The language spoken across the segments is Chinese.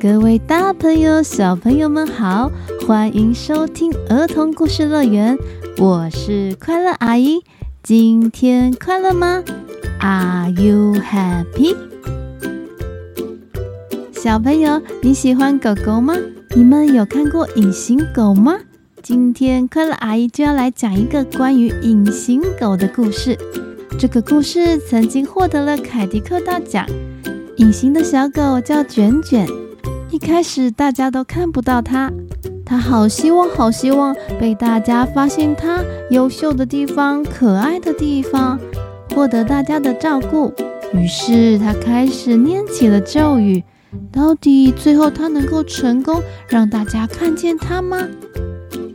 各位大朋友、小朋友们好，欢迎收听儿童故事乐园，我是快乐阿姨。今天快乐吗？Are you happy？小朋友，你喜欢狗狗吗？你们有看过隐形狗吗？今天快乐阿姨就要来讲一个关于隐形狗的故事。这个故事曾经获得了凯迪克大奖。隐形的小狗叫卷卷，一开始大家都看不到它，它好希望、好希望被大家发现它优秀的地方、可爱的地方，获得大家的照顾。于是它开始念起了咒语。到底最后它能够成功让大家看见它吗？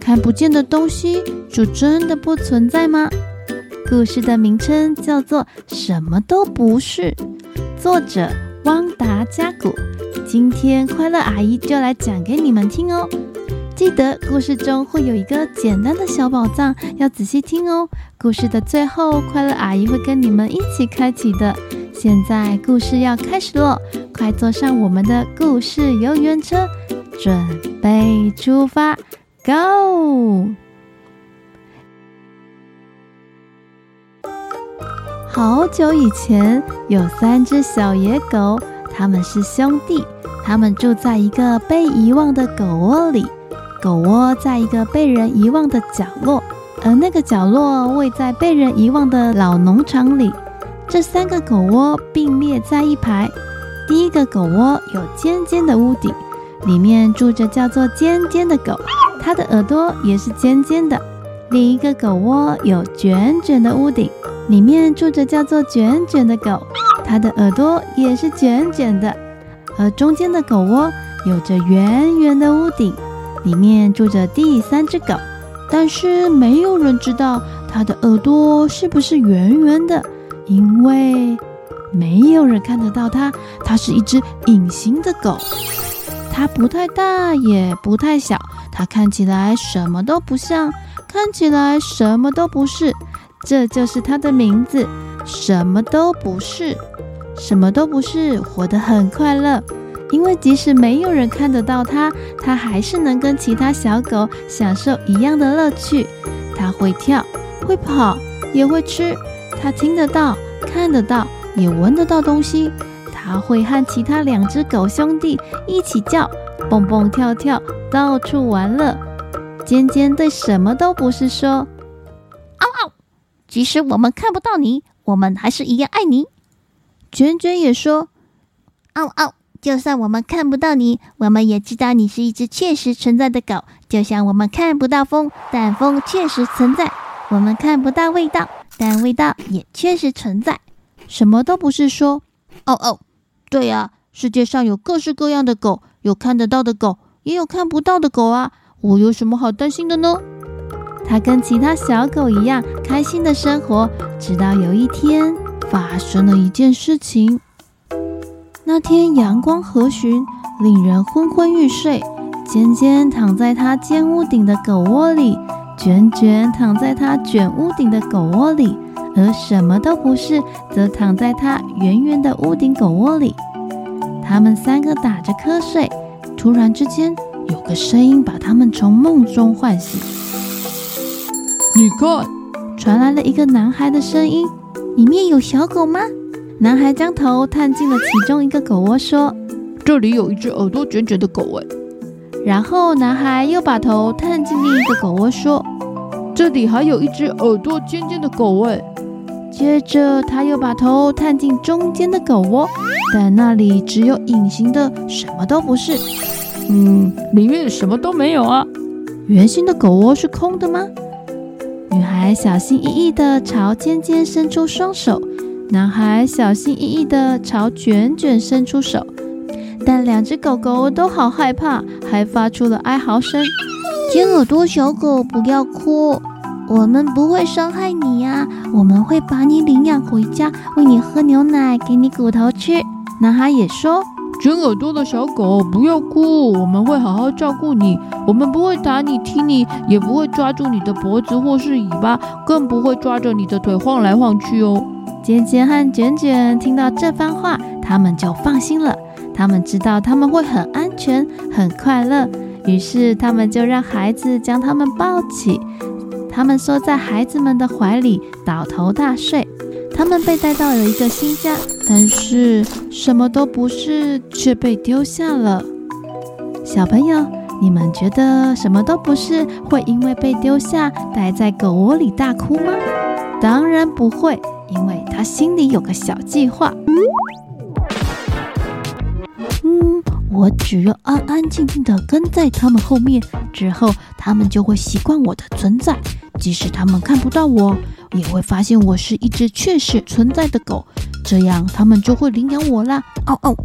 看不见的东西就真的不存在吗？故事的名称叫做《什么都不是》，作者。汪达加古，今天快乐阿姨就来讲给你们听哦。记得故事中会有一个简单的小宝藏，要仔细听哦。故事的最后，快乐阿姨会跟你们一起开启的。现在故事要开始了，快坐上我们的故事游园车，准备出发，Go！好久以前，有三只小野狗，他们是兄弟。他们住在一个被遗忘的狗窝里，狗窝在一个被人遗忘的角落，而那个角落位在被人遗忘的老农场里。这三个狗窝并列在一排。第一个狗窝有尖尖的屋顶，里面住着叫做尖尖的狗，它的耳朵也是尖尖的。另一个狗窝有卷卷的屋顶。里面住着叫做卷卷的狗，它的耳朵也是卷卷的。而中间的狗窝有着圆圆的屋顶，里面住着第三只狗，但是没有人知道它的耳朵是不是圆圆的，因为没有人看得到它，它是一只隐形的狗。它不太大，也不太小，它看起来什么都不像，看起来什么都不是。这就是它的名字，什么都不是，什么都不是，活得很快乐。因为即使没有人看得到它，它还是能跟其他小狗享受一样的乐趣。它会跳，会跑，也会吃。它听得到，看得到，也闻得到东西。它会和其他两只狗兄弟一起叫，蹦蹦跳跳，到处玩乐。尖尖对什么都不是说。嗷嗷即使我们看不到你，我们还是一样爱你。卷卷也说：“嗷嗷，就算我们看不到你，我们也知道你是一只确实存在的狗。就像我们看不到风，但风确实存在；我们看不到味道，但味道也确实存在。什么都不是说。哦哦，对啊，世界上有各式各样的狗，有看得到的狗，也有看不到的狗啊。我有什么好担心的呢？”他跟其他小狗一样开心的生活，直到有一天发生了一件事情。那天阳光和煦，令人昏昏欲睡。尖尖躺在他尖屋顶的狗窝里，卷卷躺在他卷屋顶的狗窝里，而什么都不是，则躺在他圆圆的屋顶狗窝里。他们三个打着瞌睡，突然之间，有个声音把他们从梦中唤醒。你看，传来了一个男孩的声音：“里面有小狗吗？”男孩将头探进了其中一个狗窝，说：“这里有一只耳朵卷卷的狗。”哎，然后男孩又把头探进另一个狗窝，说：“这里还有一只耳朵尖尖的狗。”哎，接着他又把头探进中间的狗窝，但那里只有隐形的，什么都不是。嗯，里面什么都没有啊。圆形的狗窝是空的吗？女孩小心翼翼地朝尖尖伸出双手，男孩小心翼翼地朝卷卷伸出手，但两只狗狗都好害怕，还发出了哀嚎声。尖耳朵小狗，不要哭，我们不会伤害你呀，我们会把你领养回家，喂你喝牛奶，给你骨头吃。男孩也说。卷耳朵的小狗，不要哭，我们会好好照顾你。我们不会打你、踢你，也不会抓住你的脖子或是尾巴，更不会抓着你的腿晃来晃去哦。尖尖和卷卷听到这番话，他们就放心了。他们知道他们会很安全、很快乐，于是他们就让孩子将他们抱起，他们缩在孩子们的怀里，倒头大睡。他们被带到了一个新家，但是什么都不是，却被丢下了。小朋友，你们觉得什么都不是会因为被丢下，待在狗窝里大哭吗？当然不会，因为他心里有个小计划。嗯，我只要安安静静地跟在他们后面，之后他们就会习惯我的存在，即使他们看不到我。也会发现我是一只确实存在的狗，这样他们就会领养我啦。哦哦，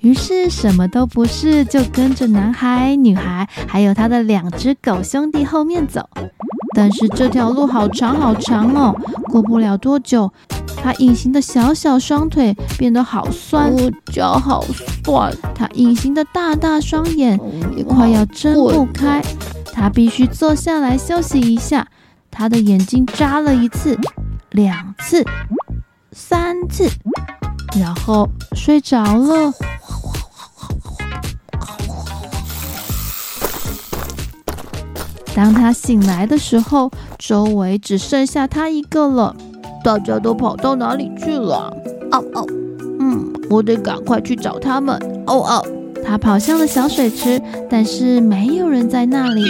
于是什么都不是，就跟着男孩、女孩，还有他的两只狗兄弟后面走。但是这条路好长好长哦，过不了多久，他隐形的小小双腿变得好酸，我脚好酸。他隐形的大大双眼也快要睁不开，他必须坐下来休息一下。他的眼睛眨了一次、两次、三次，然后睡着了。当他醒来的时候，周围只剩下他一个了。大家都跑到哪里去了？哦哦，嗯，我得赶快去找他们。哦哦，他跑向了小水池，但是没有人在那里。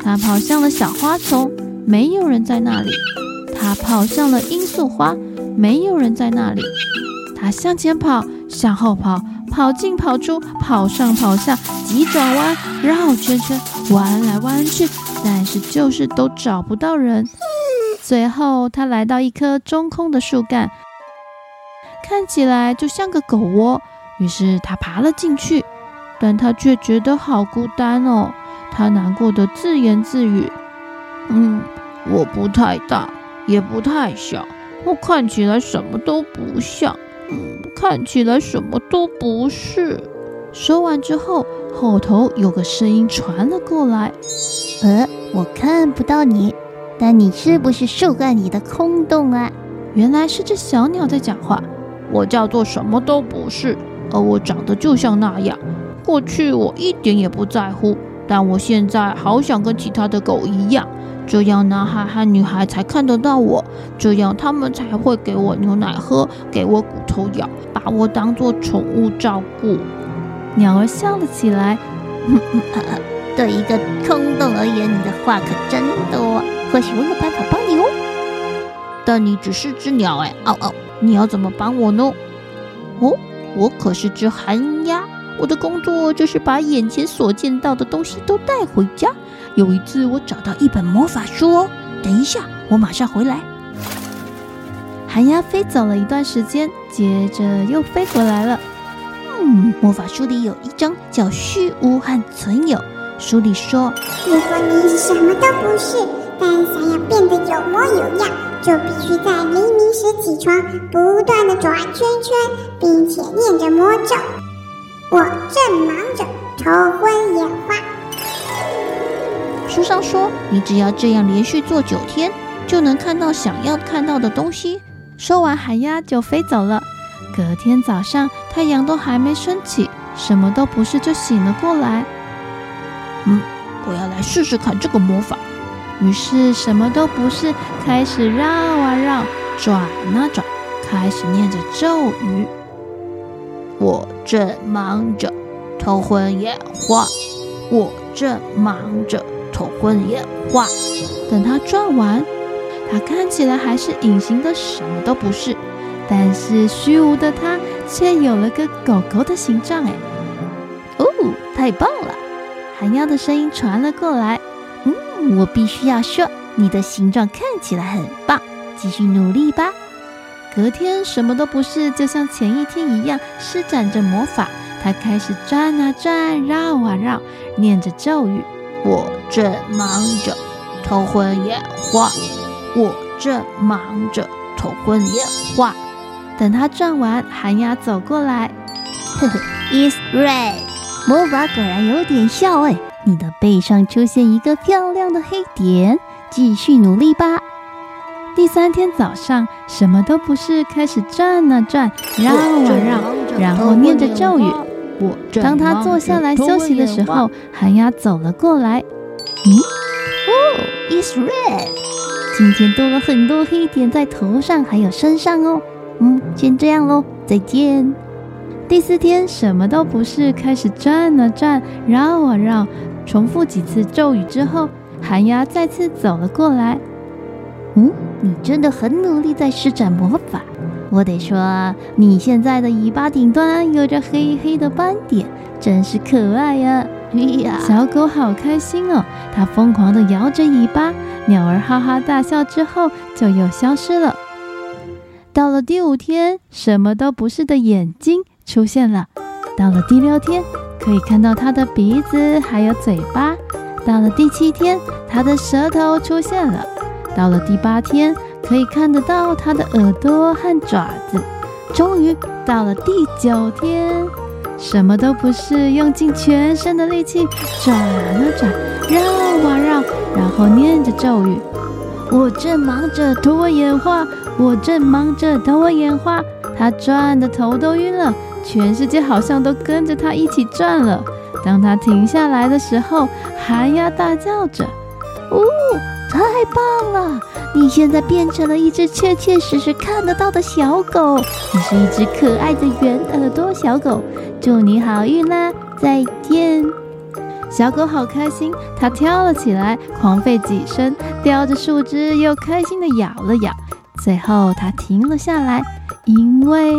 他跑向了小花丛。没有人在那里，他跑向了罂粟花，没有人在那里。他向前跑，向后跑，跑进跑出，跑上跑下，急转弯，绕圈圈，弯来弯去，但是就是都找不到人。最后，他来到一棵中空的树干，看起来就像个狗窝。于是他爬了进去，但他却觉得好孤单哦。他难过的自言自语：“嗯。”我不太大，也不太小，我看起来什么都不像，嗯，看起来什么都不是。说完之后，后头有个声音传了过来：“呃，我看不到你，但你是不是树干里的空洞啊？”原来是只小鸟在讲话。我叫做什么都不是，而我长得就像那样。过去我一点也不在乎，但我现在好想跟其他的狗一样。这样，男孩和女孩才看得到我，这样他们才会给我牛奶喝，给我骨头咬，把我当做宠物照顾。鸟儿笑了起来，对一个空洞而言，你的话可真多。或许我有办法帮你哦。但你只是只鸟哎，哦哦，你要怎么帮我呢？哦，我可是只寒鸦，我的工作就是把眼前所见到的东西都带回家。有一次，我找到一本魔法书哦。等一下，我马上回来。寒鸦飞走了一段时间，接着又飞回来了。嗯，魔法书里有一章叫“虚无和存有”。书里说，如果你什么都不是，但想要变得有模有样，就必须在黎明时起床，不断地转圈圈，并且念着魔咒。我正忙着头昏眼花。书上说，你只要这样连续做九天，就能看到想要看到的东西。说完，寒鸦就飞走了。隔天早上，太阳都还没升起，什么都不是就醒了过来。嗯，我要来试试看这个魔法。于是，什么都不是，开始绕啊绕，转啊转，开始念着咒语。我正忙着，头昏眼花。我正忙着。头昏眼花。等他转完，他看起来还是隐形的，什么都不是。但是虚无的他却有了个狗狗的形状。哎，哦，太棒了！寒鸦的声音传了过来。嗯，我必须要说，你的形状看起来很棒，继续努力吧。隔天什么都不是，就像前一天一样，施展着魔法。他开始转啊转，绕啊绕，念着咒语。我正忙着，头昏眼花。我正忙着，头昏眼花。等他转完，寒鸦走过来，呵 呵，It's red。魔法果然有点效哎！你的背上出现一个漂亮的黑点，继续努力吧。第三天早上，什么都不是，开始转啊转，绕啊绕，然后念着咒语。我当他坐下来休息的时候，寒鸦走了过来。嗯，哦，It's red。今天多了很多黑点在头上，还有身上哦。嗯，先这样喽，再见。第四天什么都不是，开始转啊转，绕啊绕，重复几次咒语之后，寒鸦再次走了过来。嗯，你真的很努力在施展魔法。我得说，你现在的尾巴顶端有着黑黑的斑点，真是可爱呀！哎呀，小狗好开心哦，它疯狂地摇着尾巴，鸟儿哈哈大笑之后就又消失了。到了第五天，什么都不是的眼睛出现了。到了第六天，可以看到它的鼻子还有嘴巴。到了第七天，它的舌头出现了。到了第八天，可以看得到它的耳朵和爪子。终于到了第九天，什么都不是，用尽全身的力气转啊转，绕啊绕，然后念着咒语。我正忙着拖延画，我正忙着拖延画。他转的头都晕了，全世界好像都跟着他一起转了。当他停下来的时候，寒鸦大叫着：“哦！”太棒了！你现在变成了一只确确实实看得到的小狗，你是一只可爱的圆耳朵小狗。祝你好运啦！再见。小狗好开心，它跳了起来，狂吠几声，叼着树枝，又开心地咬了咬。最后，它停了下来，因为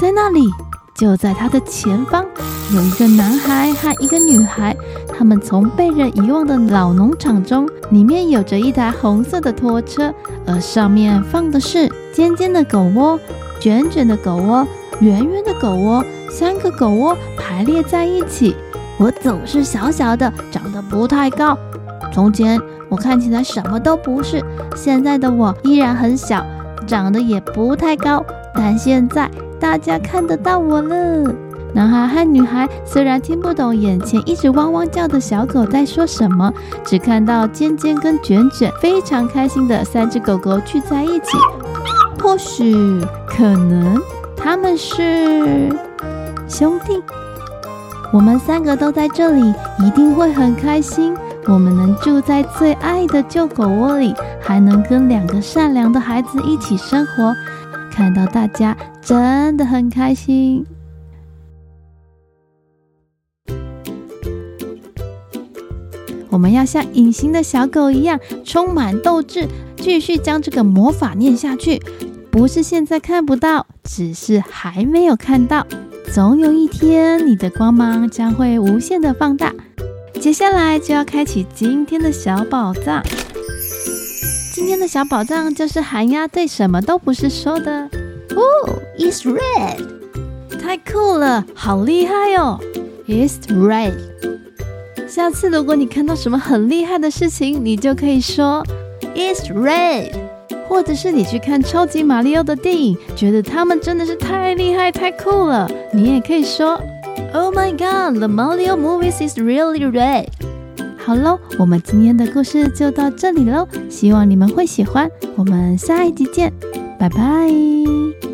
在那里。就在它的前方，有一个男孩和一个女孩。他们从被人遗忘的老农场中，里面有着一台红色的拖车，而上面放的是尖尖的狗窝、卷卷的狗窝、圆圆的狗窝，三个狗窝排列在一起。我总是小小的，长得不太高。从前我看起来什么都不是，现在的我依然很小，长得也不太高，但现在。大家看得到我了。男孩和女孩虽然听不懂眼前一直汪汪叫的小狗在说什么，只看到尖尖跟卷卷非常开心的三只狗狗聚在一起。或许，可能他们是兄弟。我们三个都在这里，一定会很开心。我们能住在最爱的旧狗窝里，还能跟两个善良的孩子一起生活。看到大家真的很开心。我们要像隐形的小狗一样，充满斗志，继续将这个魔法念下去。不是现在看不到，只是还没有看到。总有一天，你的光芒将会无限的放大。接下来就要开启今天的小宝藏。今天的小宝藏就是寒鸦对什么都不是说的哦，It's red，太酷了，好厉害哦，It's red。下次如果你看到什么很厉害的事情，你就可以说 It's red，或者是你去看超级马里奥的电影，觉得他们真的是太厉害、太酷了，你也可以说 Oh my God，the Mario movies is really red。好喽，我们今天的故事就到这里喽，希望你们会喜欢。我们下一集见，拜拜。